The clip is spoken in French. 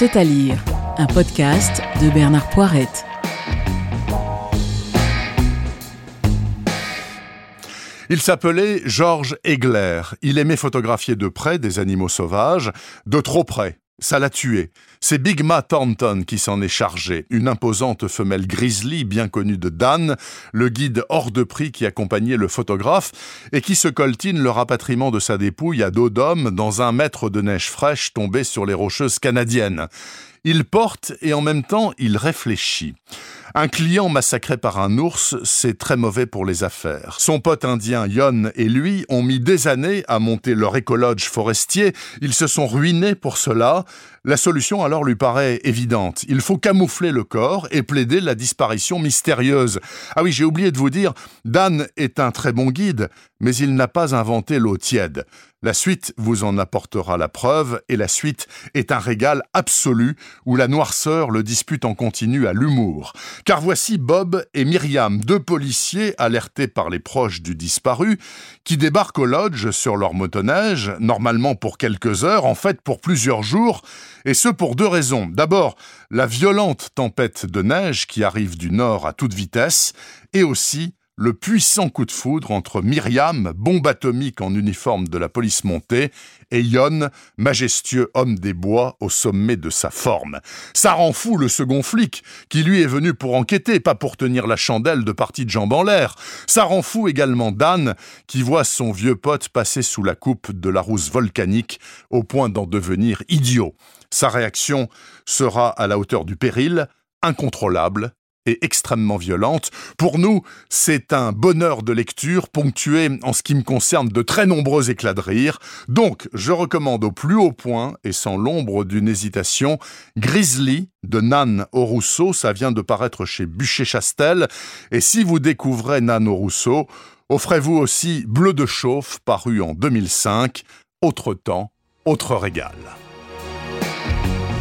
C'est à lire, un podcast de Bernard Poirette. Il s'appelait Georges Egler. Il aimait photographier de près des animaux sauvages, de trop près. Ça l'a tué. C'est Big Ma Thornton qui s'en est chargé, une imposante femelle grizzly bien connue de Dan, le guide hors de prix qui accompagnait le photographe et qui se coltine le rapatriement de sa dépouille à dos d'homme dans un mètre de neige fraîche tombée sur les rocheuses canadiennes. Il porte et en même temps il réfléchit. Un client massacré par un ours, c'est très mauvais pour les affaires. Son pote indien Yon et lui ont mis des années à monter leur écologe forestier. Ils se sont ruinés pour cela. La solution alors lui paraît évidente. Il faut camoufler le corps et plaider la disparition mystérieuse. Ah oui, j'ai oublié de vous dire, Dan est un très bon guide, mais il n'a pas inventé l'eau tiède. La suite vous en apportera la preuve, et la suite est un régal absolu où la noirceur le dispute en continu à l'humour. Car voici Bob et Myriam, deux policiers alertés par les proches du disparu, qui débarquent au lodge sur leur motoneige, normalement pour quelques heures, en fait pour plusieurs jours, et ce pour deux raisons. D'abord, la violente tempête de neige qui arrive du nord à toute vitesse, et aussi le puissant coup de foudre entre Myriam, bombe atomique en uniforme de la police montée, et Yon, majestueux homme des bois au sommet de sa forme. Ça rend fou le second flic, qui lui est venu pour enquêter, pas pour tenir la chandelle de partie de jambes en l'air. Ça rend fou également Dan, qui voit son vieux pote passer sous la coupe de la rousse volcanique, au point d'en devenir idiot. Sa réaction sera à la hauteur du péril, incontrôlable et extrêmement violente. Pour nous, c'est un bonheur de lecture ponctué en ce qui me concerne de très nombreux éclats de rire. Donc, je recommande au plus haut point et sans l'ombre d'une hésitation Grizzly de Nan au Rousseau, ça vient de paraître chez Bûcher-Chastel. Et si vous découvrez Nan au Rousseau, offrez-vous aussi Bleu de chauffe paru en 2005. Autre temps, autre régal.